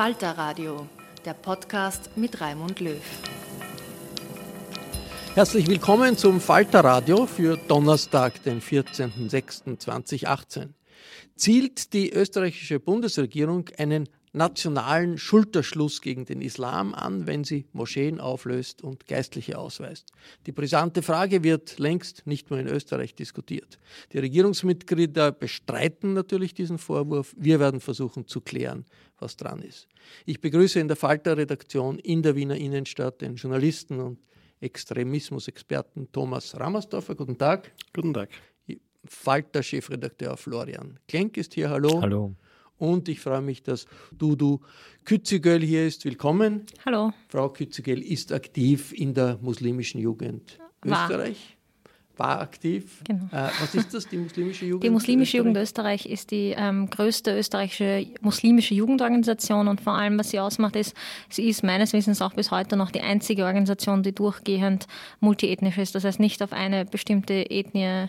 Falter Radio, der Podcast mit Raimund Löw. Herzlich willkommen zum Falter Radio für Donnerstag, den 14.06.2018. Zielt die österreichische Bundesregierung einen nationalen Schulterschluss gegen den Islam an, wenn sie Moscheen auflöst und Geistliche ausweist. Die brisante Frage wird längst nicht nur in Österreich diskutiert. Die Regierungsmitglieder bestreiten natürlich diesen Vorwurf. Wir werden versuchen zu klären, was dran ist. Ich begrüße in der Falter-Redaktion in der Wiener Innenstadt den Journalisten und Extremismusexperten Thomas Rammersdorfer. Guten Tag. Guten Tag. Falter-Chefredakteur Florian Klenk ist hier. Hallo. Hallo. Und ich freue mich, dass Dudu Kützigöl hier ist. Willkommen. Hallo. Frau Kützigöl ist aktiv in der muslimischen Jugend War. Österreich. War aktiv. Genau. Äh, was ist das, die muslimische Jugend? Die muslimische Jugend Österreich? Österreich ist die ähm, größte österreichische muslimische Jugendorganisation und vor allem, was sie ausmacht, ist, sie ist meines Wissens auch bis heute noch die einzige Organisation, die durchgehend multiethnisch ist. Das heißt nicht auf eine bestimmte Ethnie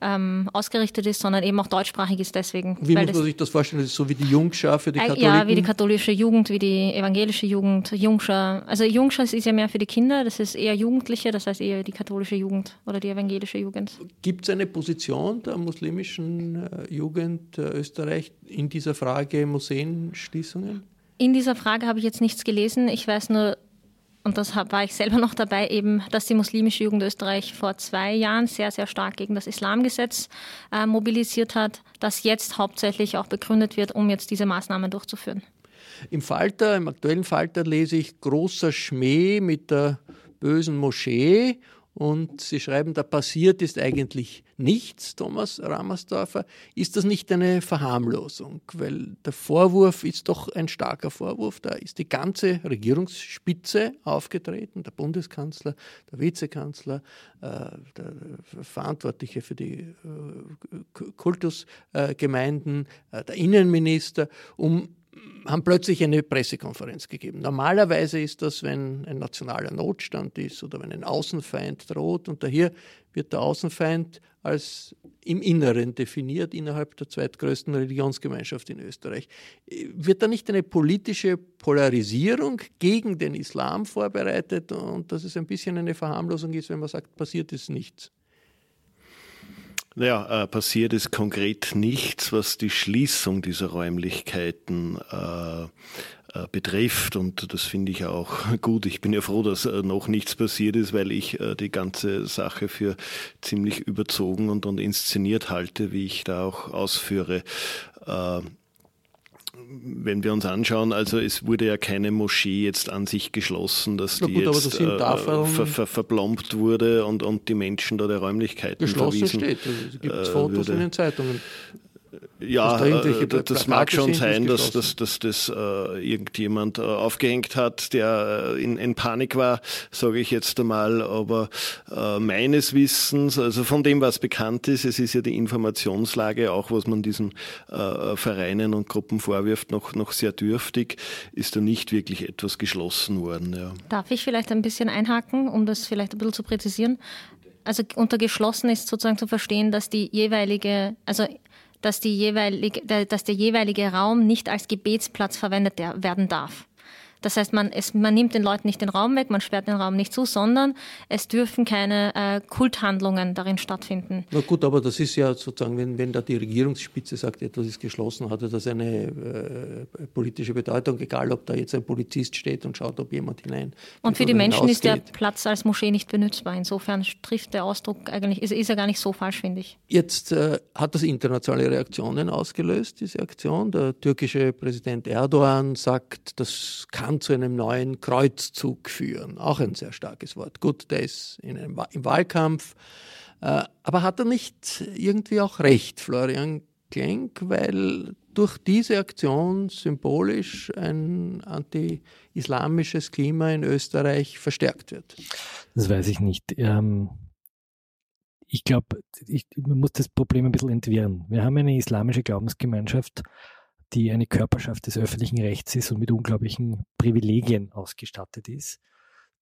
ähm, ausgerichtet ist, sondern eben auch deutschsprachig ist deswegen. Wie muss man sich das vorstellen? Das ist so wie die Jungschar für die Äh, Katholiken? Ja, wie die katholische Jugend, wie die evangelische Jugend, Jungschar. Also Jungschar ist ja mehr für die Kinder, das ist eher Jugendliche, das heißt eher die katholische Jugend oder die evangelische Jugend. Gibt es eine Position der muslimischen äh, Jugend äh, Österreich in dieser Frage Museenschließungen? In dieser Frage habe ich jetzt nichts gelesen. Ich weiß nur, und das war ich selber noch dabei, eben, dass die muslimische Jugend Österreich vor zwei Jahren sehr, sehr stark gegen das Islamgesetz äh, mobilisiert hat, das jetzt hauptsächlich auch begründet wird, um jetzt diese Maßnahmen durchzuführen. Im Falter, im aktuellen Falter lese ich großer Schmäh mit der bösen Moschee und Sie schreiben, da passiert ist eigentlich nichts, Thomas Rammersdorfer. Ist das nicht eine Verharmlosung? Weil der Vorwurf ist doch ein starker Vorwurf. Da ist die ganze Regierungsspitze aufgetreten, der Bundeskanzler, der Vizekanzler, äh, der Verantwortliche für die äh, Kultusgemeinden, äh, der Innenminister, um haben plötzlich eine Pressekonferenz gegeben. Normalerweise ist das, wenn ein nationaler Notstand ist oder wenn ein Außenfeind droht. Und daher wird der Außenfeind als im Inneren definiert innerhalb der zweitgrößten Religionsgemeinschaft in Österreich. Wird da nicht eine politische Polarisierung gegen den Islam vorbereitet und dass es ein bisschen eine Verharmlosung ist, wenn man sagt, passiert ist nichts? Ja, äh, passiert ist konkret nichts, was die Schließung dieser Räumlichkeiten äh, äh, betrifft. Und das finde ich auch gut. Ich bin ja froh, dass äh, noch nichts passiert ist, weil ich äh, die ganze Sache für ziemlich überzogen und, und inszeniert halte, wie ich da auch ausführe. Wenn wir uns anschauen, also es wurde ja keine Moschee jetzt an sich geschlossen, dass die gut, jetzt das äh, ver, ver, verplombt wurde und, und die Menschen da der Räumlichkeiten Geschlossen verwiesen steht. Also, es gibt äh, Fotos würde. in den Zeitungen. Ja, da äh, das mag schon sein, dass, dass, dass das äh, irgendjemand äh, aufgehängt hat, der äh, in, in Panik war, sage ich jetzt einmal. Aber äh, meines Wissens, also von dem, was bekannt ist, es ist ja die Informationslage, auch was man diesen äh, Vereinen und Gruppen vorwirft, noch, noch sehr dürftig, ist da nicht wirklich etwas geschlossen worden. Ja. Darf ich vielleicht ein bisschen einhaken, um das vielleicht ein bisschen zu präzisieren? Also unter geschlossen ist sozusagen zu verstehen, dass die jeweilige, also dass, die jeweilige, dass der jeweilige Raum nicht als Gebetsplatz verwendet werden darf. Das heißt, man, es, man nimmt den Leuten nicht den Raum weg, man sperrt den Raum nicht zu, sondern es dürfen keine äh, Kulthandlungen darin stattfinden. Na gut, aber das ist ja sozusagen, wenn, wenn da die Regierungsspitze sagt, etwas ist geschlossen, hat das eine äh, politische Bedeutung, egal ob da jetzt ein Polizist steht und schaut, ob jemand hinein. Und für die Menschen ist der Platz als Moschee nicht benutzbar. Insofern trifft der Ausdruck eigentlich, ist, ist er gar nicht so falsch, finde ich. Jetzt äh, hat das internationale Reaktionen ausgelöst, diese Aktion. Der türkische Präsident Erdogan sagt, das kann kann zu einem neuen Kreuzzug führen. Auch ein sehr starkes Wort. Gut, der ist in einem, im Wahlkampf. Äh, aber hat er nicht irgendwie auch recht, Florian Klenk, weil durch diese Aktion symbolisch ein anti-islamisches Klima in Österreich verstärkt wird? Das weiß ich nicht. Ähm ich glaube, man muss das Problem ein bisschen entwirren. Wir haben eine islamische Glaubensgemeinschaft, die eine Körperschaft des öffentlichen Rechts ist und mit unglaublichen Privilegien ausgestattet ist,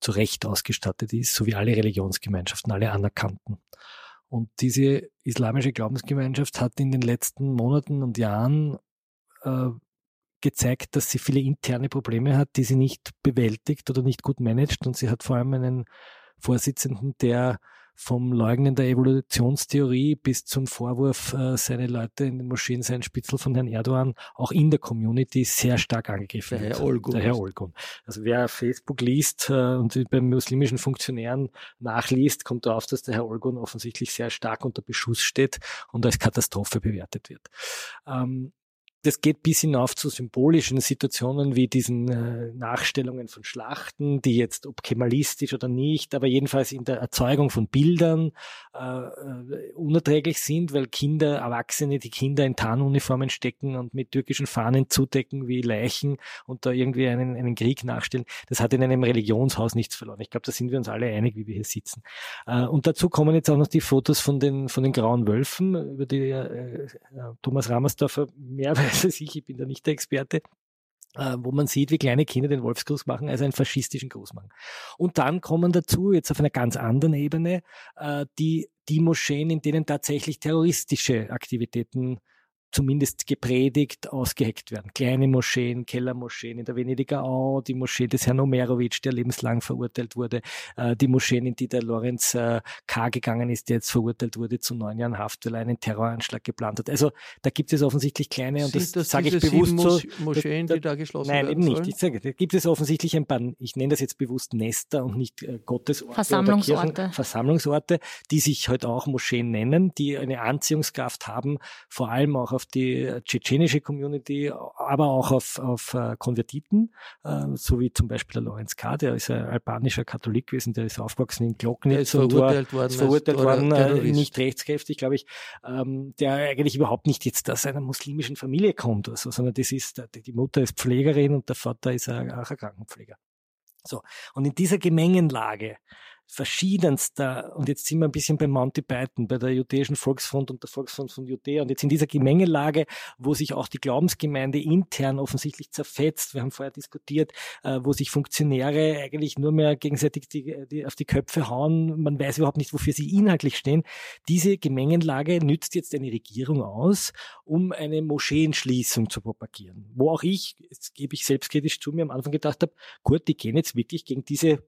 zu Recht ausgestattet ist, so wie alle Religionsgemeinschaften, alle anerkannten. Und diese islamische Glaubensgemeinschaft hat in den letzten Monaten und Jahren äh, gezeigt, dass sie viele interne Probleme hat, die sie nicht bewältigt oder nicht gut managt. Und sie hat vor allem einen Vorsitzenden, der vom Leugnen der Evolutionstheorie bis zum Vorwurf, äh, seine Leute in den Moscheen seien Spitzel von Herrn Erdogan, auch in der Community sehr stark angegriffen der Herr Olgun. Der Herr Olgun. Also wer Facebook liest äh, und bei muslimischen Funktionären nachliest, kommt darauf, dass der Herr Olgun offensichtlich sehr stark unter Beschuss steht und als Katastrophe bewertet wird. Ähm, das geht bis hinauf zu symbolischen Situationen wie diesen äh, Nachstellungen von Schlachten, die jetzt ob kemalistisch oder nicht, aber jedenfalls in der Erzeugung von Bildern äh, äh, unerträglich sind, weil Kinder, Erwachsene, die Kinder in Tarnuniformen stecken und mit türkischen Fahnen zudecken wie Leichen und da irgendwie einen, einen Krieg nachstellen. Das hat in einem Religionshaus nichts verloren. Ich glaube, da sind wir uns alle einig, wie wir hier sitzen. Äh, und dazu kommen jetzt auch noch die Fotos von den, von den grauen Wölfen, über die äh, äh Thomas Ramersdorfer mehr als ich, ich bin da nicht der Experte, äh, wo man sieht, wie kleine Kinder den Wolfsgruß machen, also einen faschistischen Gruß machen. Und dann kommen dazu, jetzt auf einer ganz anderen Ebene, äh, die, die Moscheen, in denen tatsächlich terroristische Aktivitäten zumindest gepredigt, ausgeheckt werden. Kleine Moscheen, Kellermoscheen in der Venediger Au, die Moschee des Herrn Omerovic, der lebenslang verurteilt wurde, äh, die Moscheen, in die der Lorenz äh, K. gegangen ist, der jetzt verurteilt wurde zu neun Jahren Haft, weil er einen Terroranschlag geplant hat. Also da gibt es offensichtlich kleine, und das, das sage ich bewusst so. Moscheen, da, da, die da geschlossen nein, werden Nein, eben nicht. Ich sage, da gibt es offensichtlich ein paar, ich nenne das jetzt bewusst Nester und nicht äh, Gottesorte Versammlungsorte. Kirchen, Versammlungsorte, die sich heute halt auch Moscheen nennen, die eine Anziehungskraft haben, vor allem auch auf die tschetschenische Community, aber auch auf, auf uh, Konvertiten, uh, so wie zum Beispiel der Lorenz K., der ist ein albanischer Katholik gewesen, der ist aufgewachsen in Glocknitz und verurteilt worden, ist verurteilt worden uh, nicht rechtskräftig, glaube ich, ähm, der eigentlich überhaupt nicht jetzt aus einer muslimischen Familie kommt, also, sondern das ist, die Mutter ist Pflegerin und der Vater ist auch ein Krankenpfleger. So. Und in dieser Gemengenlage verschiedenster, und jetzt sind wir ein bisschen bei Monty Python, bei der Judäischen Volksfront und der Volksfront von Judäa, und jetzt in dieser Gemengelage, wo sich auch die Glaubensgemeinde intern offensichtlich zerfetzt, wir haben vorher diskutiert, äh, wo sich Funktionäre eigentlich nur mehr gegenseitig die, die, auf die Köpfe hauen, man weiß überhaupt nicht, wofür sie inhaltlich stehen. Diese Gemengenlage nützt jetzt eine Regierung aus, um eine Moscheenschließung zu propagieren. Wo auch ich, jetzt gebe ich selbstkritisch zu, mir am Anfang gedacht habe, gut, die gehen jetzt wirklich gegen diese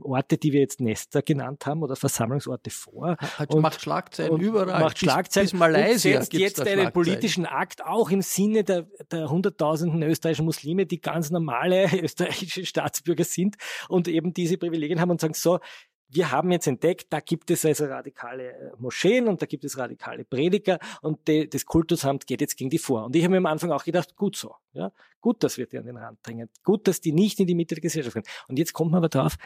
Orte, die wir jetzt Nester genannt haben oder Versammlungsorte vor. Hat, und, macht Schlagzeilen überall. Macht Schlagzeilen. Bis, bis Malaysia und setzt jetzt einen politischen Akt auch im Sinne der, der hunderttausenden österreichischen Muslime, die ganz normale österreichische Staatsbürger sind und eben diese Privilegien haben und sagen so, wir haben jetzt entdeckt, da gibt es also radikale äh, Moscheen und da gibt es radikale Prediger und de, das Kultusamt geht jetzt gegen die vor. Und ich habe mir am Anfang auch gedacht, gut so, ja, gut, dass wir die an den Rand drängen, gut, dass die nicht in die Mitte der Gesellschaft gehen. Und jetzt kommt man aber drauf,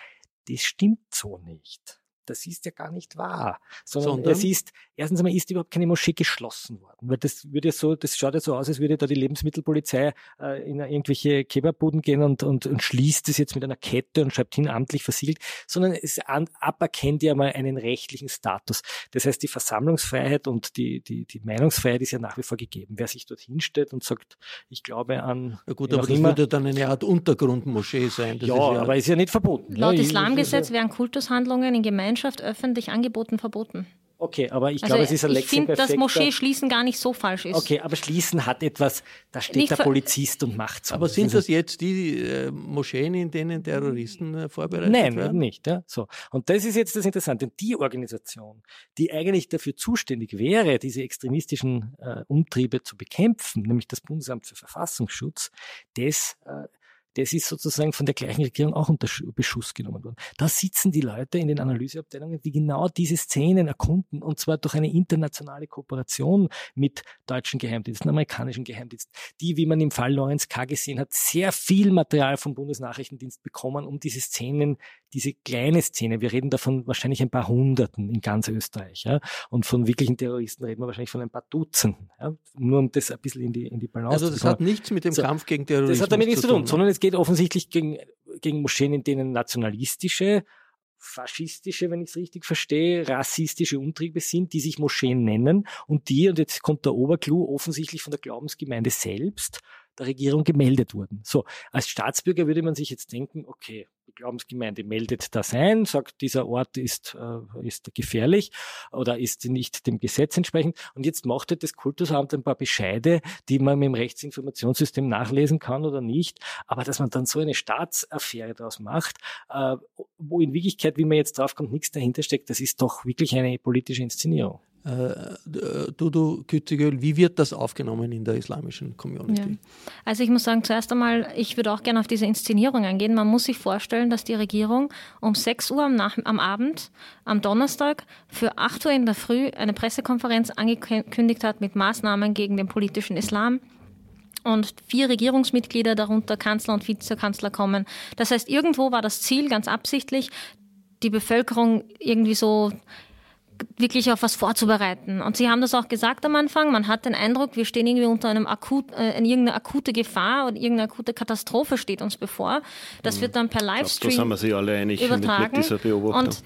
das stimmt so nicht. Das ist ja gar nicht wahr. Sondern, Sondern? es ist, erstens einmal ist überhaupt keine Moschee geschlossen worden. Weil das würde so, das schaut ja so aus, als würde da die Lebensmittelpolizei äh, in irgendwelche Kebabbuden gehen und, und, und schließt es jetzt mit einer Kette und schreibt hin, amtlich versiegelt, sondern es an, aberkennt ja mal einen rechtlichen Status. Das heißt, die Versammlungsfreiheit und die, die, die Meinungsfreiheit ist ja nach wie vor gegeben. Wer sich dort hinstellt und sagt, ich glaube an. Ja gut, aber das immer, würde dann eine Art Untergrundmoschee sein. Das ja, ja, aber ist ja nicht verboten. Laut ja, Islamgesetz werden Kultushandlungen in Gemeinschaft öffentlich angeboten verboten. Okay, aber ich also glaube, es ist ein Ich finde, dass Moschee schließen gar nicht so falsch ist. Okay, aber schließen hat etwas, da steht nicht der Polizist und macht so. Aber sind also das jetzt die äh, Moscheen, in denen Terroristen äh, vorbereitet Nein, werden? Nein, nicht. Ja, so. Und das ist jetzt das Interessante. Die Organisation, die eigentlich dafür zuständig wäre, diese extremistischen äh, Umtriebe zu bekämpfen, nämlich das Bundesamt für Verfassungsschutz, das äh, das ist sozusagen von der gleichen Regierung auch unter Beschuss genommen worden. Da sitzen die Leute in den Analyseabteilungen, die genau diese Szenen erkunden, und zwar durch eine internationale Kooperation mit deutschen Geheimdiensten, amerikanischen Geheimdiensten, die, wie man im Fall Lorenz K. gesehen hat, sehr viel Material vom Bundesnachrichtendienst bekommen, um diese Szenen, diese kleine Szene, wir reden davon wahrscheinlich ein paar Hunderten in ganz Österreich, ja, und von wirklichen Terroristen reden wir wahrscheinlich von ein paar Dutzenden, ja, nur um das ein bisschen in die, in die Balance also zu Also das hat nichts mit dem so, Kampf gegen Terrorismus zu tun. Das hat damit nichts zu tun, sondern es geht offensichtlich gegen, gegen Moscheen, in denen nationalistische, faschistische, wenn ich es richtig verstehe, rassistische Umtriebe sind, die sich Moscheen nennen und die, und jetzt kommt der Oberclou, offensichtlich von der Glaubensgemeinde selbst der Regierung gemeldet wurden. So, als Staatsbürger würde man sich jetzt denken, okay, die Glaubensgemeinde meldet das ein, sagt, dieser Ort ist, äh, ist gefährlich oder ist nicht dem Gesetz entsprechend. Und jetzt macht halt das Kultusamt ein paar Bescheide, die man mit dem Rechtsinformationssystem nachlesen kann oder nicht. Aber dass man dann so eine Staatsaffäre daraus macht, äh, wo in Wirklichkeit, wie man jetzt draufkommt, nichts dahinter steckt, das ist doch wirklich eine politische Inszenierung. Äh, Dudu Kützigöl, wie wird das aufgenommen in der islamischen Community? Ja. Also ich muss sagen, zuerst einmal, ich würde auch gerne auf diese Inszenierung eingehen. Man muss sich vorstellen, dass die Regierung um 6 Uhr am, Nach am Abend, am Donnerstag, für 8 Uhr in der Früh eine Pressekonferenz angekündigt hat mit Maßnahmen gegen den politischen Islam und vier Regierungsmitglieder, darunter Kanzler und Vizekanzler, kommen. Das heißt, irgendwo war das Ziel ganz absichtlich, die Bevölkerung irgendwie so wirklich auf was vorzubereiten. Und Sie haben das auch gesagt am Anfang, man hat den Eindruck, wir stehen irgendwie unter einem akut, äh, irgendeine akute Gefahr oder irgendeine akute Katastrophe steht uns bevor. Das mhm. wird dann per Livestream glaub, da sind wir sich alle einig übertragen. Mit, mit dieser Beobachtung. Und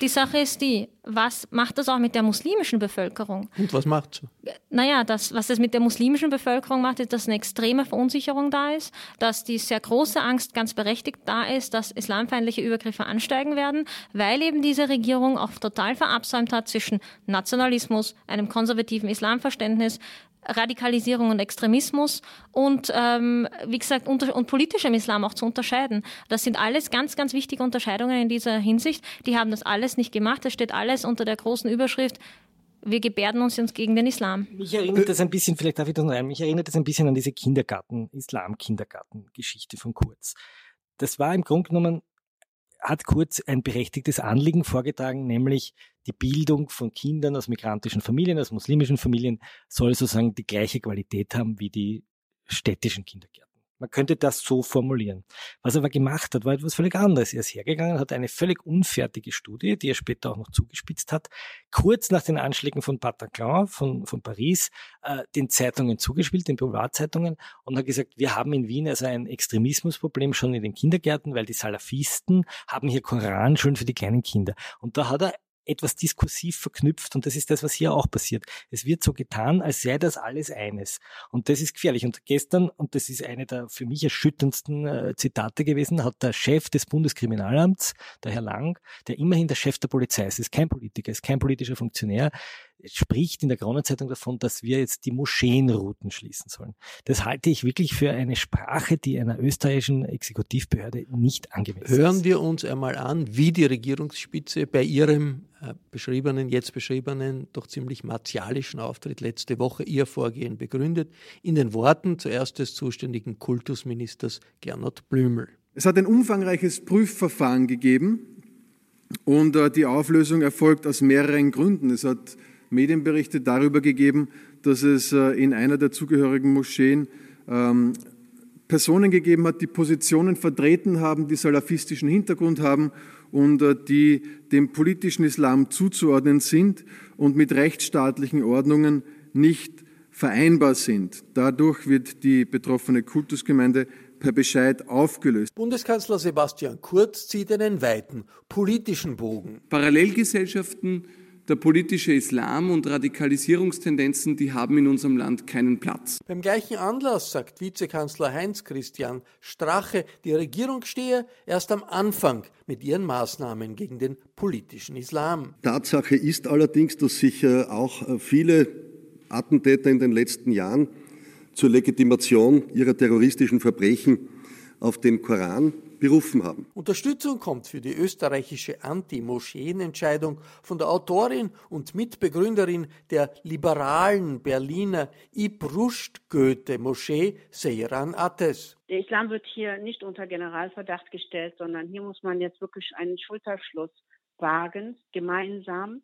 die Sache ist die, was macht das auch mit der muslimischen Bevölkerung? Und was macht sie? Naja, das, was es mit der muslimischen Bevölkerung macht, ist, dass eine extreme Verunsicherung da ist, dass die sehr große Angst ganz berechtigt da ist, dass islamfeindliche Übergriffe ansteigen werden, weil eben diese Regierung auch total verabsäumt hat zwischen Nationalismus, einem konservativen Islamverständnis, Radikalisierung und Extremismus und, ähm, wie gesagt, unter und politischem Islam auch zu unterscheiden. Das sind alles ganz, ganz wichtige Unterscheidungen in dieser Hinsicht. Die haben das alles nicht gemacht. Das steht alles unter der großen Überschrift, wir gebärden uns uns gegen den Islam. Mich erinnert das ein bisschen, vielleicht darf ich das noch rein, mich erinnert das ein bisschen an diese Kindergarten, Islam-Kindergarten-Geschichte von Kurz. Das war im Grunde genommen hat Kurz ein berechtigtes Anliegen vorgetragen, nämlich die Bildung von Kindern aus migrantischen Familien, aus muslimischen Familien soll sozusagen die gleiche Qualität haben wie die städtischen Kindergärten. Man könnte das so formulieren. Was er aber gemacht hat, war etwas völlig anderes. Er ist hergegangen, hat eine völlig unfertige Studie, die er später auch noch zugespitzt hat, kurz nach den Anschlägen von Bataclan, von, von Paris, äh, den Zeitungen zugespielt, den Boulevardzeitungen, und hat gesagt, wir haben in Wien also ein Extremismusproblem schon in den Kindergärten, weil die Salafisten haben hier Koranschulen für die kleinen Kinder. Und da hat er etwas diskursiv verknüpft und das ist das, was hier auch passiert. Es wird so getan, als sei das alles eines. Und das ist gefährlich. Und gestern, und das ist eine der für mich erschütterndsten äh, Zitate gewesen, hat der Chef des Bundeskriminalamts, der Herr Lang, der immerhin der Chef der Polizei ist, ist kein Politiker, ist kein politischer Funktionär, spricht in der Kronenzeitung davon, dass wir jetzt die Moscheenrouten schließen sollen. Das halte ich wirklich für eine Sprache, die einer österreichischen Exekutivbehörde nicht angemessen ist. Hören wir uns einmal an, wie die Regierungsspitze bei ihrem äh, beschriebenen, jetzt beschriebenen, doch ziemlich martialischen Auftritt letzte Woche ihr Vorgehen begründet, in den Worten zuerst des zuständigen Kultusministers Gernot Blümel. Es hat ein umfangreiches Prüfverfahren gegeben und äh, die Auflösung erfolgt aus mehreren Gründen. Es hat Medienberichte darüber gegeben, dass es äh, in einer der zugehörigen Moscheen ähm, Personen gegeben hat, die Positionen vertreten haben, die salafistischen Hintergrund haben und äh, die dem politischen Islam zuzuordnen sind und mit rechtsstaatlichen Ordnungen nicht vereinbar sind. Dadurch wird die betroffene Kultusgemeinde per Bescheid aufgelöst. Bundeskanzler Sebastian Kurz zieht einen weiten politischen Bogen. Parallelgesellschaften der politische Islam und Radikalisierungstendenzen, die haben in unserem Land keinen Platz. Beim gleichen Anlass sagt Vizekanzler Heinz Christian Strache, die Regierung stehe erst am Anfang mit ihren Maßnahmen gegen den politischen Islam. Tatsache ist allerdings, dass sich äh, auch äh, viele Attentäter in den letzten Jahren zur Legitimation ihrer terroristischen Verbrechen auf den Koran berufen haben. Unterstützung kommt für die österreichische Anti-Moscheen-Entscheidung von der Autorin und Mitbegründerin der liberalen Berliner Ibrushd-Goethe-Moschee, Seyran Ates. Der Islam wird hier nicht unter Generalverdacht gestellt, sondern hier muss man jetzt wirklich einen Schulterschluss wagen, gemeinsam,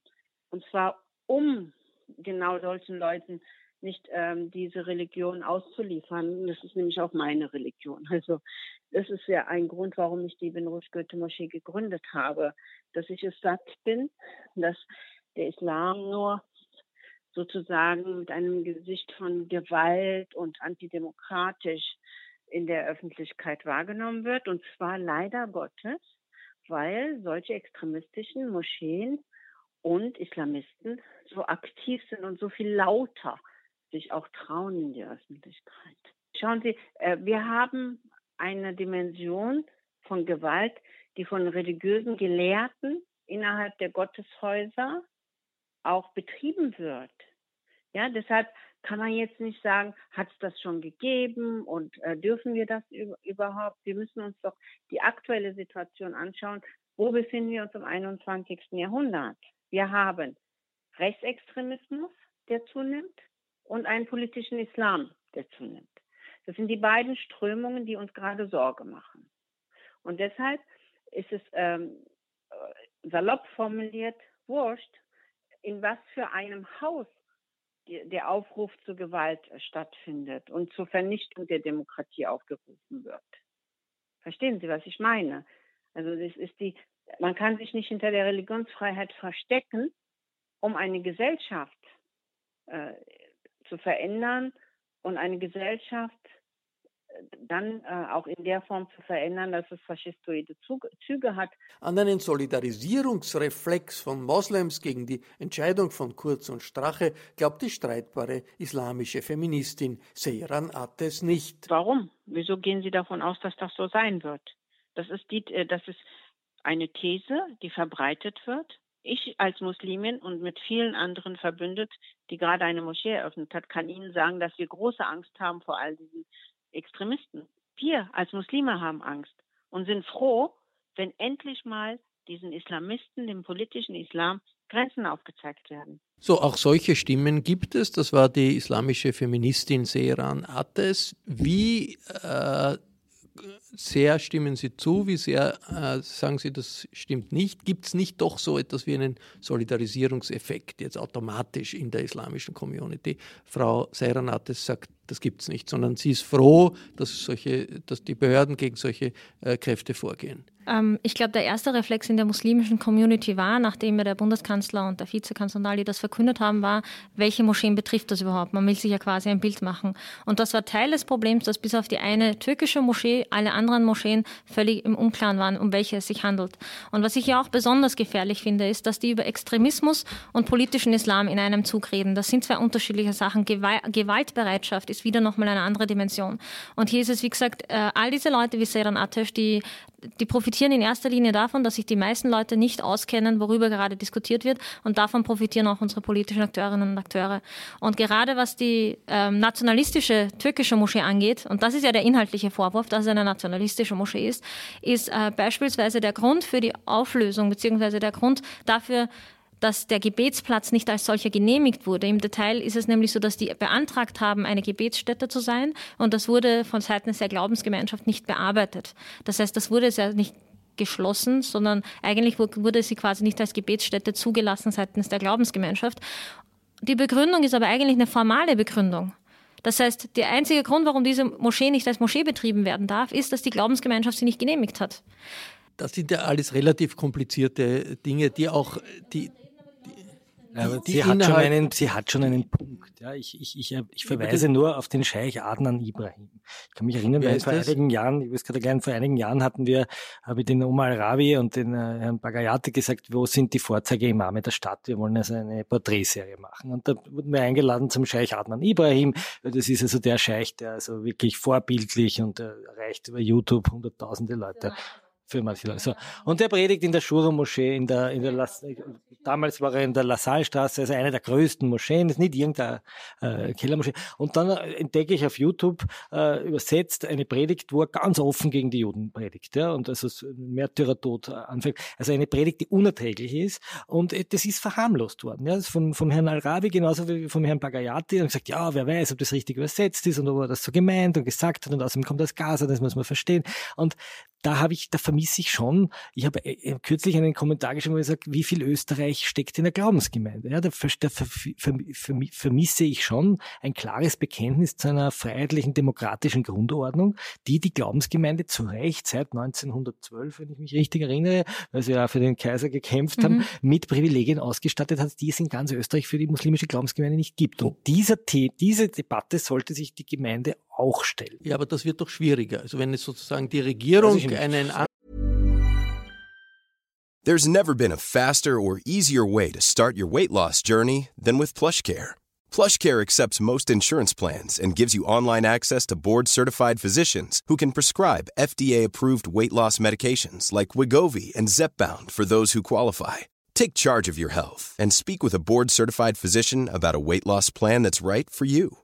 und zwar um genau solchen Leuten nicht ähm, diese Religion auszuliefern. Das ist nämlich auch meine Religion. Also das ist ja ein Grund, warum ich die Benrush Goethe Moschee gegründet habe, dass ich es satt bin, dass der Islam nur sozusagen mit einem Gesicht von Gewalt und antidemokratisch in der Öffentlichkeit wahrgenommen wird. Und zwar leider Gottes, weil solche extremistischen Moscheen und Islamisten so aktiv sind und so viel lauter sich auch trauen in die Öffentlichkeit. Schauen Sie, äh, wir haben eine Dimension von Gewalt, die von religiösen Gelehrten innerhalb der Gotteshäuser auch betrieben wird. Ja, deshalb kann man jetzt nicht sagen, hat es das schon gegeben und äh, dürfen wir das überhaupt? Wir müssen uns doch die aktuelle Situation anschauen. Wo befinden wir uns im 21. Jahrhundert? Wir haben Rechtsextremismus, der zunimmt und einen politischen Islam, der zunimmt. Das sind die beiden Strömungen, die uns gerade Sorge machen. Und deshalb ist es ähm, äh, salopp formuliert wurscht, in was für einem Haus der Aufruf zur Gewalt stattfindet und zur Vernichtung der Demokratie aufgerufen wird. Verstehen Sie, was ich meine? Also das ist die, man kann sich nicht hinter der Religionsfreiheit verstecken, um eine Gesellschaft äh, zu verändern und eine Gesellschaft äh, dann äh, auch in der Form zu verändern, dass es faschistoide Züge hat. An einen Solidarisierungsreflex von Moslems gegen die Entscheidung von Kurz und Strache glaubt die streitbare islamische Feministin Seyran Ates nicht. Warum? Wieso gehen Sie davon aus, dass das so sein wird? Das ist, die, äh, das ist eine These, die verbreitet wird ich als Muslimin und mit vielen anderen verbündet, die gerade eine Moschee eröffnet hat, kann Ihnen sagen, dass wir große Angst haben vor all diesen Extremisten. Wir als Muslime haben Angst und sind froh, wenn endlich mal diesen Islamisten, dem politischen Islam, Grenzen aufgezeigt werden. So, auch solche Stimmen gibt es. Das war die islamische Feministin Seyran Ates. Wie äh, sehr stimmen Sie zu, wie sehr äh, sagen Sie, das stimmt nicht? Gibt es nicht doch so etwas wie einen Solidarisierungseffekt jetzt automatisch in der islamischen Community? Frau Seiranates sagt, das gibt es nicht, sondern sie ist froh, dass, solche, dass die Behörden gegen solche äh, Kräfte vorgehen. Ähm, ich glaube, der erste Reflex in der muslimischen Community war, nachdem ja der Bundeskanzler und der Vizekanzler Nali das verkündet haben, war, welche Moscheen betrifft das überhaupt? Man will sich ja quasi ein Bild machen. Und das war Teil des Problems, dass bis auf die eine türkische Moschee alle anderen Moscheen völlig im Unklaren waren, um welche es sich handelt. Und was ich ja auch besonders gefährlich finde, ist, dass die über Extremismus und politischen Islam in einem Zug reden. Das sind zwei unterschiedliche Sachen. Gewaltbereitschaft ist wieder nochmal eine andere Dimension. Und hier ist es, wie gesagt, äh, all diese Leute wie Seyran Atesh, die, die profitieren in erster Linie davon, dass sich die meisten Leute nicht auskennen, worüber gerade diskutiert wird. Und davon profitieren auch unsere politischen Akteurinnen und Akteure. Und gerade was die ähm, nationalistische türkische Moschee angeht, und das ist ja der inhaltliche Vorwurf, dass es eine nationalistische Moschee ist, ist äh, beispielsweise der Grund für die Auflösung, beziehungsweise der Grund dafür, dass der Gebetsplatz nicht als solcher genehmigt wurde. Im Detail ist es nämlich so, dass die beantragt haben, eine Gebetsstätte zu sein und das wurde von Seiten der Glaubensgemeinschaft nicht bearbeitet. Das heißt, das wurde ja nicht geschlossen, sondern eigentlich wurde sie quasi nicht als Gebetsstätte zugelassen seitens der Glaubensgemeinschaft. Die Begründung ist aber eigentlich eine formale Begründung. Das heißt, der einzige Grund, warum diese Moschee nicht als Moschee betrieben werden darf, ist, dass die Glaubensgemeinschaft sie nicht genehmigt hat. das sind ja alles relativ komplizierte Dinge, die auch die, ja, sie, hat schon einen, sie hat schon einen Punkt. Ja, ich, ich, ich, ich verweise nur auf den Scheich Adnan Ibrahim. Ich kann mich erinnern, weil vor das? einigen Jahren, ich weiß gerade gleich, vor einigen Jahren hatten wir, habe ich den Omar Ravi und den äh, Herrn Bagayati gesagt, wo sind die Vorzeige-Imame der Stadt? Wir wollen also eine Porträtserie machen. Und da wurden wir eingeladen zum Scheich Adnan Ibrahim. Das ist also der Scheich, der also wirklich vorbildlich und äh, erreicht über YouTube hunderttausende Leute. Ja für manche Leute. So. Und er predigt in der Shura-Moschee, in der, in der Las, damals war er in der La Salle-Straße, also eine der größten Moscheen, ist nicht irgendeine äh, Kellermoschee. Und dann äh, entdecke ich auf YouTube äh, übersetzt eine Predigt, wo er ganz offen gegen die Juden predigt, ja, und also Märtyrertod anfängt. Also eine Predigt, die unerträglich ist. Und äh, das ist verharmlost worden, ja, vom, vom Herrn Al-Rabi genauso wie vom Herrn Bagayati und gesagt, ja, wer weiß, ob das richtig übersetzt ist und ob er das so gemeint und gesagt hat und außerdem kommt das Gas, das muss man verstehen. Und da habe ich, da vermisse ich schon, ich habe äh, kürzlich einen Kommentar geschrieben, wo ich gesagt, wie viel Österreich steckt in der Glaubensgemeinde. Ja, da, da vermisse ich schon ein klares Bekenntnis zu einer freiheitlichen, demokratischen Grundordnung, die die Glaubensgemeinde zu Recht seit 1912, wenn ich mich richtig erinnere, weil sie ja für den Kaiser gekämpft mhm. haben, mit Privilegien ausgestattet hat, die es in ganz Österreich für die muslimische Glaubensgemeinde nicht gibt. Und dieser, diese Debatte sollte sich die Gemeinde auch stellen. Ja, aber das wird doch schwieriger. Also wenn es sozusagen die Regierung einen There's never been a faster or easier way to start your weight loss journey than with PlushCare. PlushCare accepts most insurance plans and gives you online access to board-certified physicians who can prescribe FDA-approved weight loss medications like Wigovi and Zepbound for those who qualify. Take charge of your health and speak with a board-certified physician about a weight loss plan that's right for you.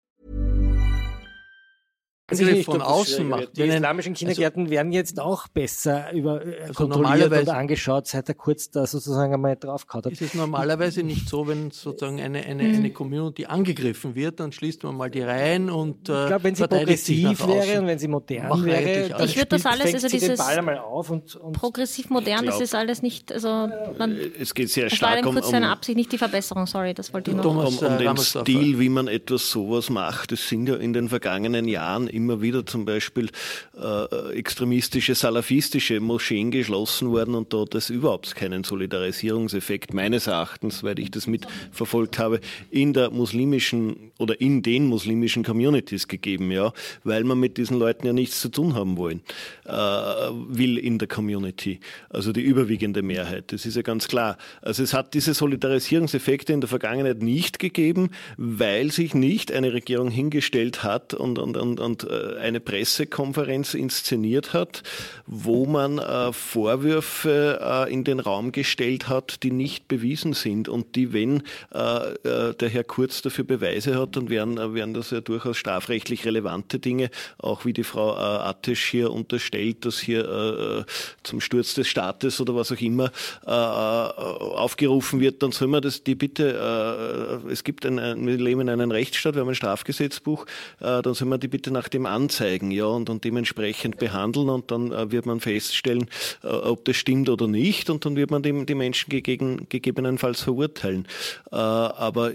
Angriff von außen macht. Die islamischen Kindergärten also, werden jetzt auch besser über, äh, also kontrolliert oder angeschaut, seit er kurz da sozusagen einmal drauf hat. Ist es normalerweise nicht so, wenn sozusagen eine, eine, eine mhm. Community angegriffen wird, dann schließt man mal die Reihen und äh, Ich glaube, wenn sie progressiv wäre und wenn sie modern wäre, ich würde das alles, also dieses auf und, und progressiv modern, das ist alles nicht, also man, es geht sehr stark um, kurz seine Absicht, nicht die Verbesserung, sorry, das wollte ich noch. Um, um den Stil, wie man etwas sowas macht. Es sind ja in den vergangenen Jahren immer wieder zum Beispiel äh, extremistische, salafistische Moscheen geschlossen worden und dort es überhaupt keinen Solidarisierungseffekt meines Erachtens, weil ich das mitverfolgt habe, in der muslimischen oder in den muslimischen Communities gegeben, ja, weil man mit diesen Leuten ja nichts zu tun haben wollen, äh, will in der Community, also die überwiegende Mehrheit. Das ist ja ganz klar. Also es hat diese Solidarisierungseffekte in der Vergangenheit nicht gegeben, weil sich nicht eine Regierung hingestellt hat und, und, und, und eine Pressekonferenz inszeniert hat, wo man äh, Vorwürfe äh, in den Raum gestellt hat, die nicht bewiesen sind und die, wenn äh, äh der Herr Kurz dafür Beweise hat, dann wären, äh, wären das ja durchaus strafrechtlich relevante Dinge, auch wie die Frau äh, Attesch hier unterstellt, dass hier zum Sturz des Staates oder was auch immer aufgerufen wird, dann soll man das, die bitte, es gibt ein, wir leben in einem Rechtsstaat, wir haben ein Strafgesetzbuch, dann soll man die bitte nach dem anzeigen ja, und, und dementsprechend behandeln und dann äh, wird man feststellen, äh, ob das stimmt oder nicht und dann wird man dem, die Menschen gegeben, gegebenenfalls verurteilen. Äh, aber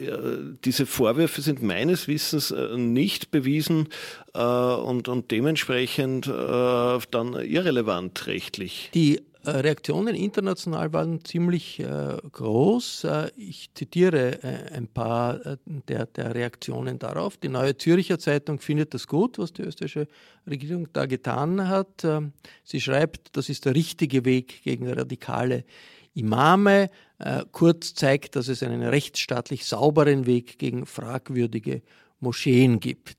diese Vorwürfe sind meines Wissens nicht bewiesen und, und dementsprechend dann irrelevant rechtlich. Die Reaktionen international waren ziemlich äh, groß. Äh, ich zitiere äh, ein paar äh, der, der, Reaktionen darauf. Die Neue Zürcher Zeitung findet das gut, was die österreichische Regierung da getan hat. Ähm, sie schreibt, das ist der richtige Weg gegen radikale Imame. Äh, Kurz zeigt, dass es einen rechtsstaatlich sauberen Weg gegen fragwürdige Moscheen gibt.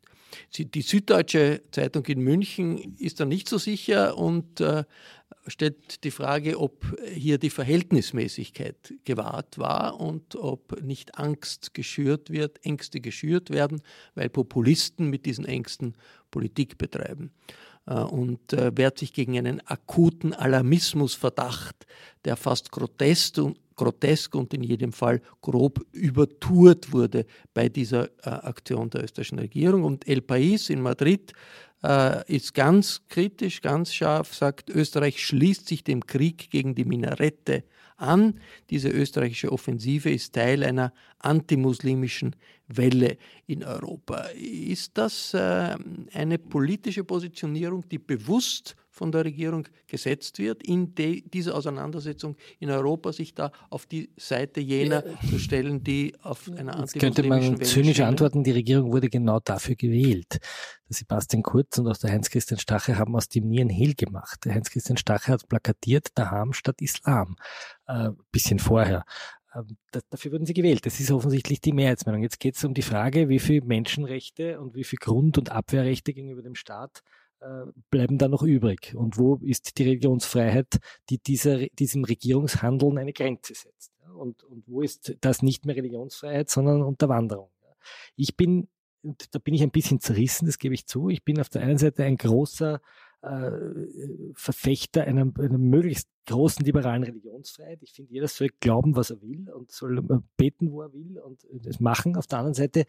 Die Süddeutsche Zeitung in München ist da nicht so sicher und äh, stellt die Frage, ob hier die Verhältnismäßigkeit gewahrt war und ob nicht Angst geschürt wird, Ängste geschürt werden, weil Populisten mit diesen Ängsten Politik betreiben äh, und äh, wehrt sich gegen einen akuten Alarmismusverdacht, der fast grotesk und, grotesk und in jedem Fall grob übertourt wurde bei dieser äh, Aktion der österreichischen Regierung. Und El País in Madrid äh, ist ganz kritisch, ganz scharf, sagt, Österreich schließt sich dem Krieg gegen die Minarette an. Diese österreichische Offensive ist Teil einer antimuslimischen Welle in Europa. Ist das äh, eine politische Positionierung, die bewusst von der Regierung gesetzt wird, in de, dieser Auseinandersetzung in Europa sich da auf die Seite jener ja. zu stellen, die auf einer Jetzt könnte man zynisch antworten, die Regierung wurde genau dafür gewählt. Der Sebastian Kurz und auch der Heinz-Christian Stache haben aus dem nie ein Hehl gemacht. Der Heinz-Christian Stache hat plakatiert, Daham statt Islam. Äh, bisschen vorher. Ähm, dafür wurden sie gewählt. Das ist offensichtlich die Mehrheitsmeinung. Jetzt geht es um die Frage, wie viel Menschenrechte und wie viel Grund- und Abwehrrechte gegenüber dem Staat bleiben da noch übrig? Und wo ist die Religionsfreiheit, die dieser, diesem Regierungshandeln eine Grenze setzt? Und, und wo ist das nicht mehr Religionsfreiheit, sondern Unterwanderung? Ich bin, da bin ich ein bisschen zerrissen, das gebe ich zu. Ich bin auf der einen Seite ein großer äh, Verfechter einer, einer möglichst großen liberalen Religionsfreiheit. Ich finde, jeder soll glauben, was er will und soll äh, beten, wo er will und das machen. Auf der anderen Seite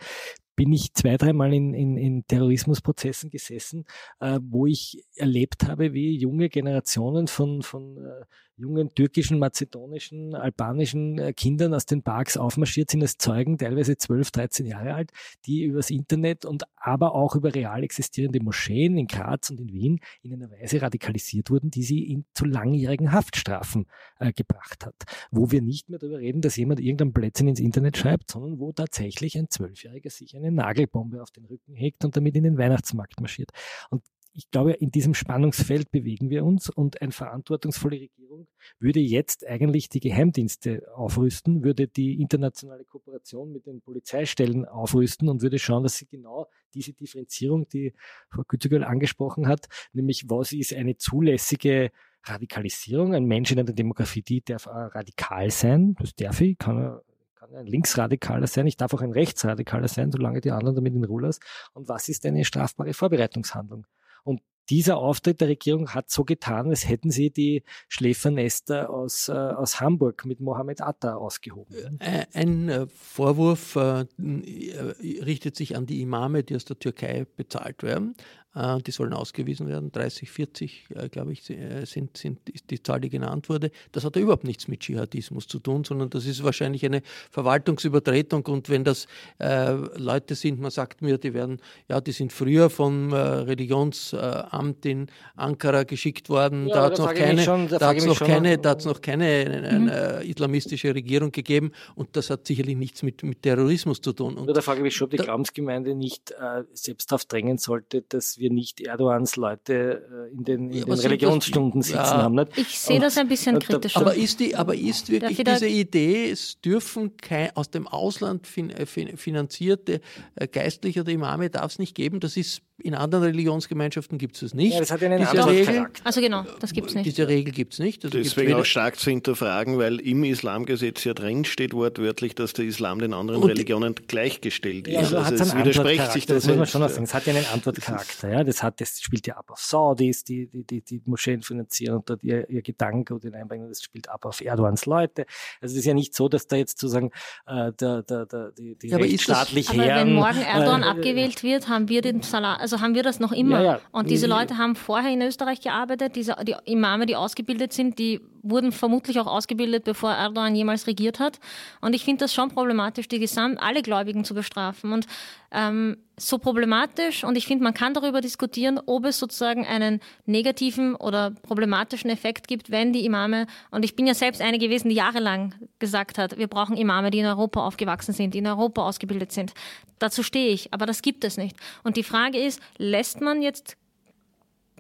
bin ich zwei, dreimal in, in, in Terrorismusprozessen gesessen, äh, wo ich erlebt habe, wie junge Generationen von, von äh, jungen türkischen, mazedonischen, albanischen äh, Kindern aus den Parks aufmarschiert sind als Zeugen, teilweise 12, 13 Jahre alt, die übers Internet und aber auch über real existierende Moscheen in Graz und in Wien in einer Weise radikalisiert wurden, die sie in zu langjährigen Haftstrafen äh, gebracht hat. Wo wir nicht mehr darüber reden, dass jemand irgendein Blödsinn ins Internet schreibt, sondern wo tatsächlich ein Zwölfjähriger sich eine Nagelbombe auf den Rücken hegt und damit in den Weihnachtsmarkt marschiert. Und ich glaube, in diesem Spannungsfeld bewegen wir uns und eine verantwortungsvolle Regierung würde jetzt eigentlich die Geheimdienste aufrüsten, würde die internationale Kooperation mit den Polizeistellen aufrüsten und würde schauen, dass sie genau diese Differenzierung, die Frau Gütegel angesprochen hat, nämlich was ist eine zulässige Radikalisierung. Ein Mensch in einer Demografie, die darf radikal sein, das darf ich, kann er kann ein Linksradikaler sein, ich darf auch ein Rechtsradikaler sein, solange die anderen damit in Ruhe lassen. Und was ist eine strafbare Vorbereitungshandlung? Und dieser Auftritt der Regierung hat so getan, als hätten sie die Schläfernester aus, äh, aus Hamburg mit Mohammed Atta ausgehoben. Äh, ein äh, Vorwurf äh, richtet sich an die Imame, die aus der Türkei bezahlt werden. Äh, die sollen ausgewiesen werden. 30, 40, äh, glaube ich, äh, sind, sind, ist die Zahl, die genannt wurde. Das hat ja überhaupt nichts mit Dschihadismus zu tun, sondern das ist wahrscheinlich eine Verwaltungsübertretung. Und wenn das äh, Leute sind, man sagt mir, die werden, ja, die sind früher vom äh, Religionsamt in Ankara geschickt worden. Ja, da hat es noch keine, schon, da hat's noch keine, da hat's noch keine mhm. äh, islamistische Regierung gegeben. Und das hat sicherlich nichts mit, mit Terrorismus zu tun. Und da frage ich mich schon, ob die Glaubensgemeinde nicht selbst darauf drängen sollte, dass wir nicht Erdogans Leute äh, in den, in ja, den Religionsstunden sitzen ja. haben. Nicht? Ich sehe das ein bisschen kritisch. Aber ist, die, aber ist wirklich diese Idee, es dürfen kein, aus dem Ausland fin, äh, finanzierte äh, Geistliche oder Imame darf es nicht geben, das ist in anderen Religionsgemeinschaften gibt es das nicht. Ja, das hat ja einen diese Regel, Also genau, das gibt es nicht. Diese Regel gibt es nicht. Also Deswegen auch stark zu hinterfragen, weil im Islamgesetz ja drin steht wortwörtlich, dass der Islam den anderen Und Religionen gleichgestellt ist. Ja, also, also es widerspricht sich das. Das muss man schon sagen. Es hat ja einen Antwortcharakter. Ja? Das, hat, das spielt ja ab auf Saudis, die die, die, die Moscheen finanzieren und dort ihr, ihr Gedanke und einbringen. Das spielt ab auf Erdogans Leute. Also es ist ja nicht so, dass da jetzt sozusagen äh, der, der, der, die, die ja, rechtsstaatlich aber wenn morgen Erdogan äh, abgewählt wird, haben wir den Salat also haben wir das noch immer. Ja, ja. Und diese Leute haben vorher in Österreich gearbeitet, diese die Imame, die ausgebildet sind, die wurden vermutlich auch ausgebildet, bevor Erdogan jemals regiert hat. Und ich finde das schon problematisch, die Gesamt alle Gläubigen zu bestrafen. Und ähm, so problematisch und ich finde, man kann darüber diskutieren, ob es sozusagen einen negativen oder problematischen Effekt gibt, wenn die Imame, und ich bin ja selbst eine gewesen, die jahrelang gesagt hat, wir brauchen Imame, die in Europa aufgewachsen sind, die in Europa ausgebildet sind. Dazu stehe ich, aber das gibt es nicht. Und die Frage ist, lässt man jetzt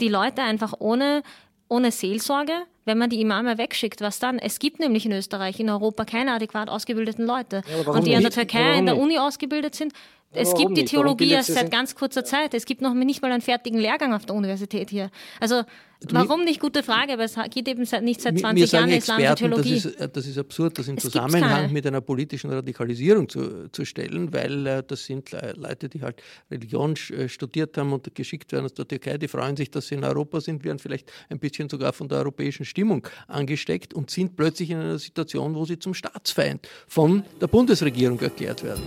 die Leute einfach ohne, ohne Seelsorge wenn man die Imame wegschickt, was dann? Es gibt nämlich in Österreich, in Europa keine adäquat ausgebildeten Leute. Ja, und die in der Türkei in der Uni ausgebildet sind, es gibt die Theologie erst seit ganz kurzer Zeit. Es gibt noch nicht mal einen fertigen Lehrgang auf der Universität hier. Also warum nicht? Gute Frage, aber es geht eben seit, nicht seit 20 mir Jahren islamische Theologie. Das ist, das ist absurd, das im es Zusammenhang mit einer politischen Radikalisierung zu, zu stellen, weil äh, das sind Leute, die halt Religion äh, studiert haben und geschickt werden aus der Türkei, die freuen sich, dass sie in Europa sind, werden vielleicht ein bisschen sogar von der europäischen Stimmung angesteckt und sind plötzlich in einer Situation, wo sie zum Staatsfeind von der Bundesregierung erklärt werden.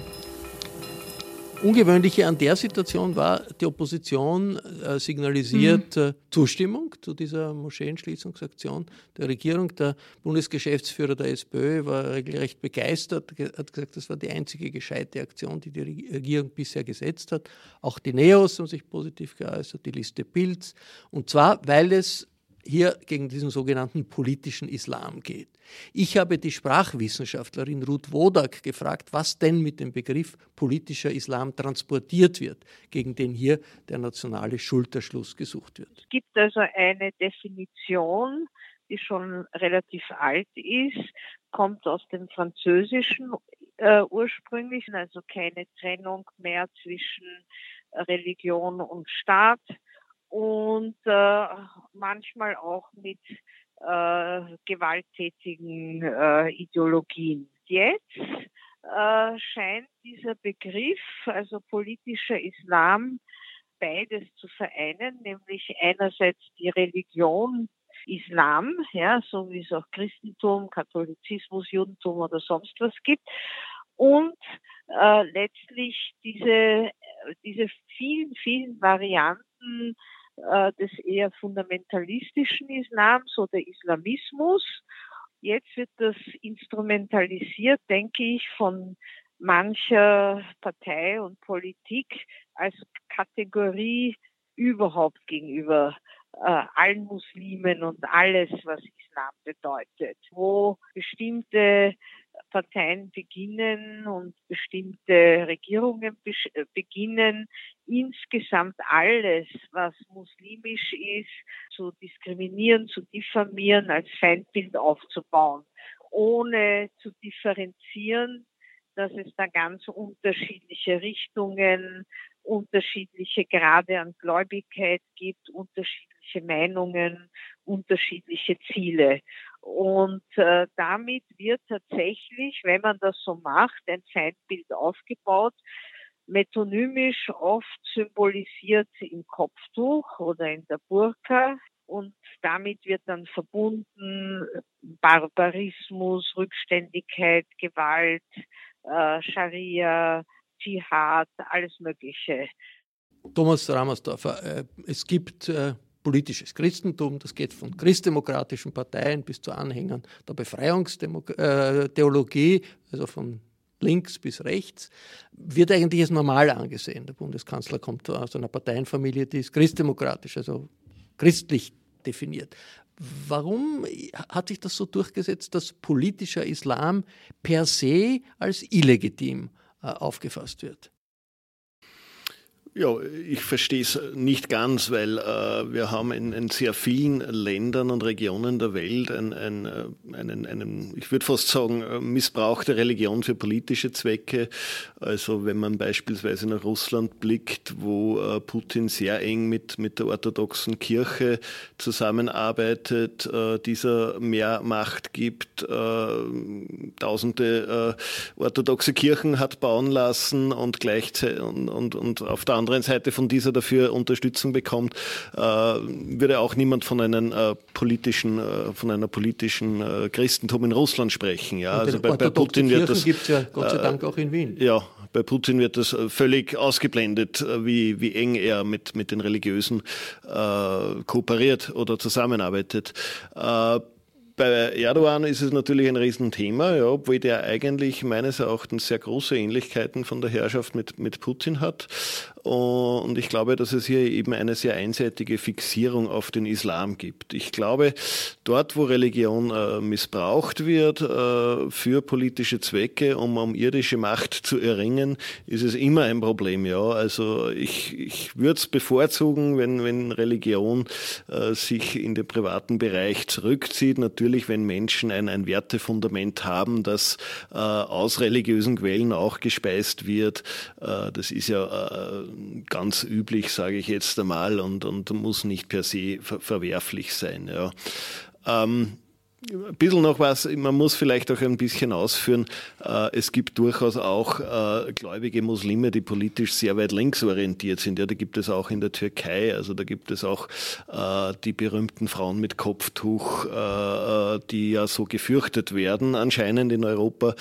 Ungewöhnliche an der Situation war, die Opposition äh, signalisiert mhm. äh, Zustimmung zu dieser Moscheenschließungsaktion der Regierung. Der Bundesgeschäftsführer der SPÖ war regelrecht begeistert, hat gesagt, das war die einzige gescheite Aktion, die die Regierung bisher gesetzt hat. Auch die Neos haben sich positiv geäußert, die Liste Pilz. Und zwar, weil es hier gegen diesen sogenannten politischen Islam geht. Ich habe die Sprachwissenschaftlerin Ruth Wodak gefragt, was denn mit dem Begriff politischer Islam transportiert wird, gegen den hier der nationale Schulterschluss gesucht wird. Es gibt also eine Definition, die schon relativ alt ist, kommt aus dem Französischen äh, ursprünglich, also keine Trennung mehr zwischen Religion und Staat und äh, manchmal auch mit äh, gewalttätigen äh, Ideologien. Jetzt äh, scheint dieser Begriff, also politischer Islam, beides zu vereinen, nämlich einerseits die Religion Islam, ja, so wie es auch Christentum, Katholizismus, Judentum oder sonst was gibt, und äh, letztlich diese, diese vielen, vielen Varianten äh, des eher fundamentalistischen Islams oder Islamismus. Jetzt wird das instrumentalisiert, denke ich, von mancher Partei und Politik als Kategorie überhaupt gegenüber äh, allen Muslimen und alles, was Islam bedeutet, wo bestimmte Parteien beginnen und bestimmte Regierungen äh, beginnen, insgesamt alles, was muslimisch ist, zu diskriminieren, zu diffamieren, als Feindbild aufzubauen, ohne zu differenzieren, dass es da ganz unterschiedliche Richtungen, unterschiedliche Grade an Gläubigkeit gibt, unterschiedliche Meinungen, unterschiedliche Ziele. Und äh, damit wird tatsächlich, wenn man das so macht, ein Feindbild aufgebaut, metonymisch oft symbolisiert im Kopftuch oder in der Burka. Und damit wird dann verbunden Barbarismus, Rückständigkeit, Gewalt, äh, Scharia, Dschihad, alles Mögliche. Thomas Ramersdorfer, äh, es gibt äh, politisches Christentum, das geht von christdemokratischen Parteien bis zu Anhängern der Befreiungstheologie, äh, also von links bis rechts, wird eigentlich als normal angesehen. Der Bundeskanzler kommt aus einer Parteienfamilie, die ist christdemokratisch, also christlich definiert. Warum hat sich das so durchgesetzt, dass politischer Islam per se als illegitim äh, aufgefasst wird? Ja, ich verstehe es nicht ganz, weil äh, wir haben in, in, sehr vielen Ländern und Regionen der Welt ein, ein, äh, einen, einen, ich würde fast sagen, äh, Missbrauch Religion für politische Zwecke. Also wenn man beispielsweise nach Russland blickt, wo äh, Putin sehr eng mit, mit der orthodoxen Kirche zusammenarbeitet, äh, dieser mehr Macht gibt, äh, tausende orthodoxe Kirchen hat bauen lassen und gleichzeitig und, und, und auf der anderen Seite von dieser dafür Unterstützung bekommt, äh, würde auch niemand von einem äh, politischen, äh, von einer politischen Christentum in Russland sprechen. Ja, also bei, bei Putin wird das gibt es ja Gott sei Dank auch in Wien. Ja, bei Putin wird das völlig ausgeblendet, wie, wie eng er mit, mit den Religiösen äh, kooperiert oder zusammenarbeitet. Äh, bei Erdogan ist es natürlich ein Riesenthema, ja, obwohl der eigentlich meines Erachtens sehr große Ähnlichkeiten von der Herrschaft mit, mit Putin hat. Und ich glaube, dass es hier eben eine sehr einseitige Fixierung auf den Islam gibt. Ich glaube, dort, wo Religion äh, missbraucht wird äh, für politische Zwecke, um, um irdische Macht zu erringen, ist es immer ein Problem. Ja, also ich, ich würde es bevorzugen, wenn, wenn Religion äh, sich in den privaten Bereich zurückzieht. Natürlich, wenn Menschen ein, ein Wertefundament haben, das äh, aus religiösen Quellen auch gespeist wird. Äh, das ist ja äh, ganz üblich, sage ich jetzt einmal, und, und muss nicht per se ver verwerflich sein. Ja. Ähm, ein bisschen noch was, man muss vielleicht auch ein bisschen ausführen, äh, es gibt durchaus auch äh, gläubige Muslime, die politisch sehr weit links orientiert sind. Ja, da gibt es auch in der Türkei, also da gibt es auch äh, die berühmten Frauen mit Kopftuch, die ja so gefürchtet werden, anscheinend in Europa,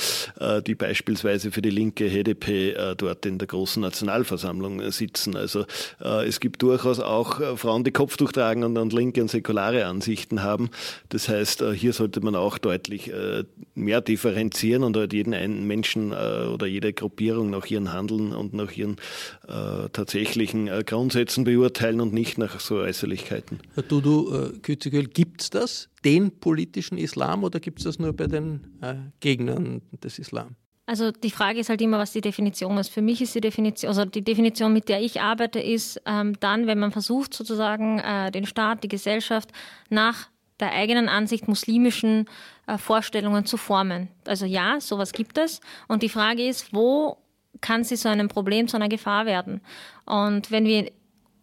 die beispielsweise für die linke HDP dort in der großen Nationalversammlung sitzen. Also es gibt durchaus auch Frauen, die Kopftuch tragen und, und linke und säkulare Ansichten haben. Das heißt, hier hier sollte man auch deutlich äh, mehr differenzieren und halt jeden einen Menschen äh, oder jede Gruppierung nach ihren Handeln und nach ihren äh, tatsächlichen Grundsätzen beurteilen und nicht nach so Äußerlichkeiten. Herr Dudu äh, gibt es das, den politischen Islam, oder gibt es das nur bei den Gegnern des Islam? Also die Frage ist halt immer, was die Definition ist. Für mich ist die Definition, also die Definition, mit der ich arbeite, ist ähm, dann, wenn man versucht, sozusagen äh, den Staat, die Gesellschaft nach der eigenen Ansicht muslimischen äh, Vorstellungen zu formen. Also ja, sowas gibt es. Und die Frage ist, wo kann sie zu einem Problem, zu einer Gefahr werden? Und wenn wir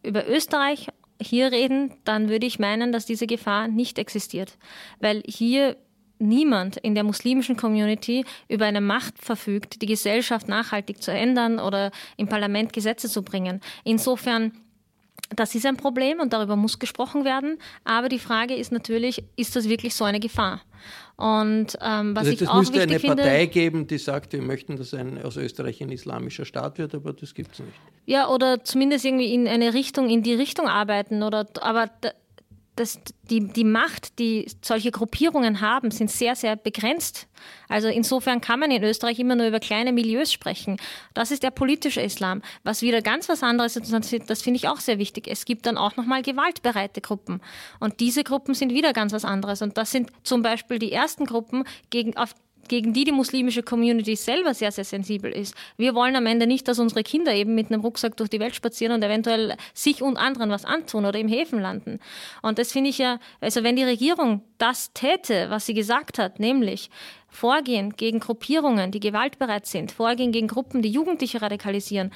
über Österreich hier reden, dann würde ich meinen, dass diese Gefahr nicht existiert. Weil hier niemand in der muslimischen Community über eine Macht verfügt, die Gesellschaft nachhaltig zu ändern oder im Parlament Gesetze zu bringen. Insofern das ist ein Problem und darüber muss gesprochen werden. Aber die Frage ist natürlich, ist das wirklich so eine Gefahr? Und ähm, was also ich auch müsste eine finde, Partei geben, die sagt, wir möchten, dass ein, aus Österreich ein islamischer Staat wird, aber das gibt es nicht. Ja, oder zumindest irgendwie in eine Richtung, in die Richtung arbeiten. Oder, aber das, die, die Macht, die solche Gruppierungen haben, sind sehr, sehr begrenzt. Also insofern kann man in Österreich immer nur über kleine Milieus sprechen. Das ist der politische Islam. Was wieder ganz was anderes ist, das finde ich auch sehr wichtig. Es gibt dann auch nochmal gewaltbereite Gruppen. Und diese Gruppen sind wieder ganz was anderes. Und das sind zum Beispiel die ersten Gruppen, gegen, auf gegen die die muslimische Community selber sehr, sehr sensibel ist. Wir wollen am Ende nicht, dass unsere Kinder eben mit einem Rucksack durch die Welt spazieren und eventuell sich und anderen was antun oder im Häfen landen. Und das finde ich ja, also wenn die Regierung das täte, was sie gesagt hat, nämlich Vorgehen gegen Gruppierungen, die gewaltbereit sind, Vorgehen gegen Gruppen, die Jugendliche radikalisieren,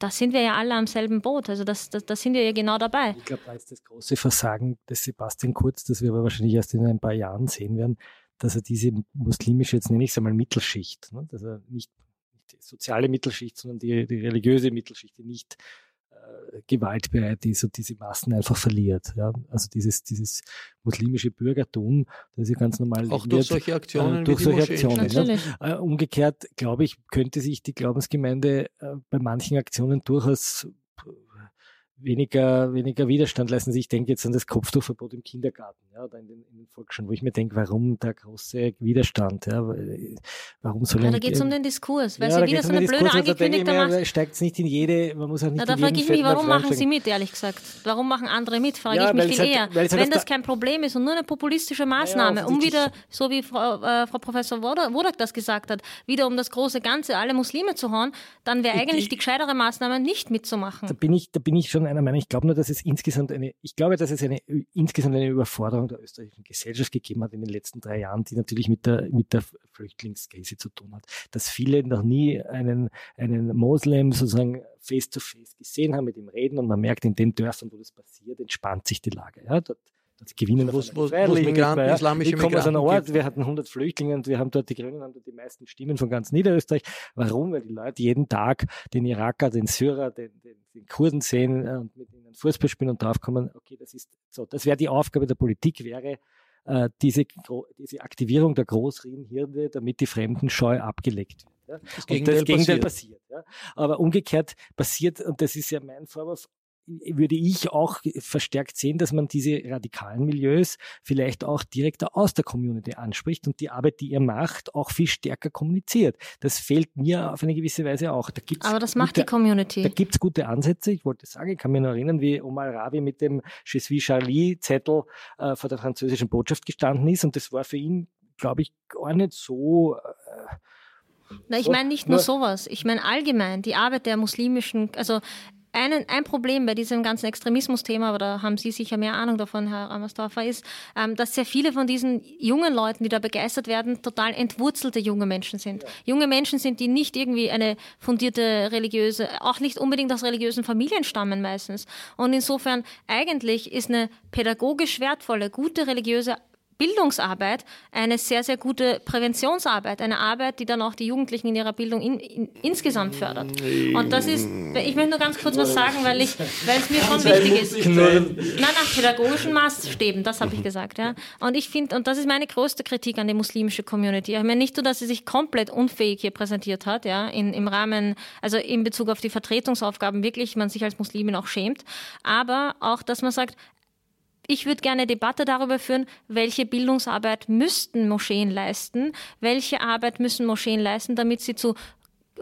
da sind wir ja alle am selben Boot. Also das, das, da sind wir ja genau dabei. Ich glaube, da ist das große Versagen des Sebastian Kurz, das wir aber wahrscheinlich erst in ein paar Jahren sehen werden, dass er diese muslimische, jetzt nenne ich es einmal Mittelschicht, ne, dass er nicht, nicht die soziale Mittelschicht, sondern die, die religiöse Mittelschicht, die nicht äh, gewaltbereit ist und diese Massen einfach verliert. Ja? Also dieses, dieses muslimische Bürgertum, das ist ja ganz normal. Auch durch solche Aktionen. Äh, durch solche Aktionen. Ja? Äh, umgekehrt, glaube ich, könnte sich die Glaubensgemeinde äh, bei manchen Aktionen durchaus weniger, weniger Widerstand leisten. Ich denke jetzt an das Kopftuchverbot im Kindergarten ja, oder in den, in den Volksschulen, wo ich mir denke, warum der große Widerstand? Ja, warum soll ja, da geht es um den Diskurs, weil ja, sie wieder so eine blöde angekündigte Macht. steigt es nicht in jede, man muss auch nicht ja, Da frage ich mich, warum machen Sie mit, ehrlich gesagt? Warum machen andere mit, frage ja, ich mich viel halt, eher. Halt Wenn das kein Problem ist und nur eine populistische Maßnahme, um wieder, so wie Frau, äh, Frau Professor Wodak das gesagt hat, wieder um das große Ganze, alle Muslime zu hauen, dann wäre eigentlich ich, die gescheitere Maßnahme, nicht mitzumachen. Da bin ich, da bin ich schon einer Meinung. Ich glaube nur, dass es insgesamt eine, ich glaube, dass es eine, insgesamt eine Überforderung der österreichischen Gesellschaft gegeben hat in den letzten drei Jahren, die natürlich mit der, mit der Flüchtlingskrise zu tun hat. Dass viele noch nie einen, einen Moslem sozusagen face to face gesehen haben, mit ihm reden und man merkt in den Dörfern, wo das passiert, entspannt sich die Lage. Ja, dort gewinnen wo, wo, wo Migranten, ja. islamische ich komme aus einem Ort, wir hatten 100 Flüchtlinge und wir haben dort, die Grünen haben dort die meisten Stimmen von ganz Niederösterreich. Warum? Weil die Leute jeden Tag den Iraker, den Syrer, den, den, den Kurden sehen äh, und mit ihnen Fußball spielen und draufkommen, okay, das ist so. Das wäre die Aufgabe der Politik, wäre, äh, diese, diese Aktivierung der Großriemenhirne, damit die Fremdenscheu abgelegt wird. Ja? Das Gegenteil, das Gegenteil passiert. passiert ja? Aber umgekehrt passiert, und das ist ja mein Vorwurf, würde ich auch verstärkt sehen, dass man diese radikalen Milieus vielleicht auch direkter aus der Community anspricht und die Arbeit, die ihr macht, auch viel stärker kommuniziert. Das fehlt mir auf eine gewisse Weise auch. Da gibt's Aber das macht gute, die Community. Da gibt es gute Ansätze. Ich wollte sagen, ich kann mich noch erinnern, wie Omar Ravi mit dem Je suis Charlie Zettel äh, vor der französischen Botschaft gestanden ist und das war für ihn, glaube ich, gar nicht so äh, na, ich meine nicht nur sowas. Ich meine allgemein die Arbeit der muslimischen, also ein, ein Problem bei diesem ganzen Extremismus-Thema, aber da haben Sie sicher mehr Ahnung davon, Herr Rammersdorfer, ist, ähm, dass sehr viele von diesen jungen Leuten, die da begeistert werden, total entwurzelte junge Menschen sind. Ja. Junge Menschen sind, die nicht irgendwie eine fundierte religiöse, auch nicht unbedingt aus religiösen Familien stammen meistens. Und insofern eigentlich ist eine pädagogisch wertvolle, gute religiöse Bildungsarbeit eine sehr, sehr gute Präventionsarbeit, eine Arbeit, die dann auch die Jugendlichen in ihrer Bildung in, in, insgesamt fördert. Und das ist, ich möchte nur ganz kurz was sagen, weil, ich, weil es mir schon wichtig ist. Nein, nach pädagogischen Maßstäben, das habe ich gesagt. Ja. Und ich finde, und das ist meine größte Kritik an die muslimische Community. Ich meine nicht nur, dass sie sich komplett unfähig hier präsentiert hat, ja, in, im Rahmen, also in Bezug auf die Vertretungsaufgaben, wirklich man sich als Muslimin auch schämt, aber auch, dass man sagt, ich würde gerne Debatte darüber führen, welche Bildungsarbeit müssten Moscheen leisten, welche Arbeit müssen Moscheen leisten, damit sie zu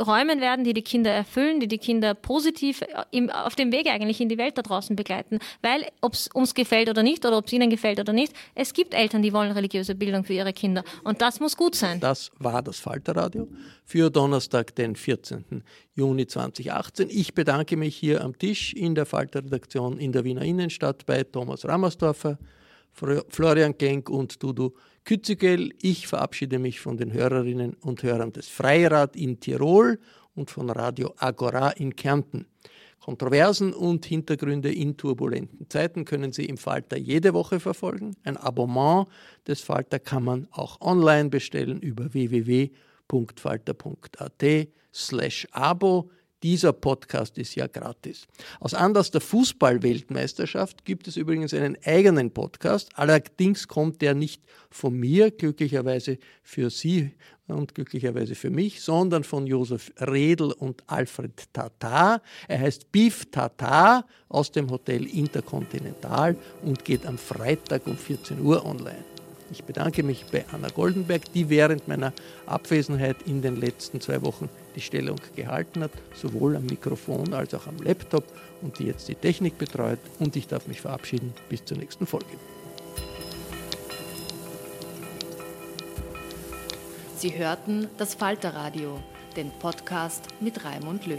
Räumen werden, die die Kinder erfüllen, die die Kinder positiv im, auf dem Weg eigentlich in die Welt da draußen begleiten. Weil, ob es uns gefällt oder nicht, oder ob es ihnen gefällt oder nicht, es gibt Eltern, die wollen religiöse Bildung für ihre Kinder. Und das muss gut sein. Das war das Falterradio für Donnerstag, den 14. Juni 2018. Ich bedanke mich hier am Tisch in der Falterredaktion in der Wiener Innenstadt bei Thomas Rammersdorfer, Florian Genk und Dudu Kützigel. Ich verabschiede mich von den Hörerinnen und Hörern des Freirad in Tirol und von Radio Agora in Kärnten. Kontroversen und Hintergründe in turbulenten Zeiten können Sie im Falter jede Woche verfolgen. Ein Abonnement des Falter kann man auch online bestellen über www.falter.at slash abo. Dieser Podcast ist ja gratis. Aus Anlass der Fußball-Weltmeisterschaft gibt es übrigens einen eigenen Podcast. Allerdings kommt der nicht von mir, glücklicherweise für Sie und glücklicherweise für mich, sondern von Josef Redl und Alfred Tatar. Er heißt Beef Tatar aus dem Hotel Intercontinental und geht am Freitag um 14 Uhr online. Ich bedanke mich bei Anna Goldenberg, die während meiner Abwesenheit in den letzten zwei Wochen die Stellung gehalten hat, sowohl am Mikrofon als auch am Laptop und die jetzt die Technik betreut. Und ich darf mich verabschieden. Bis zur nächsten Folge. Sie hörten das Falterradio, den Podcast mit Raimund Löw.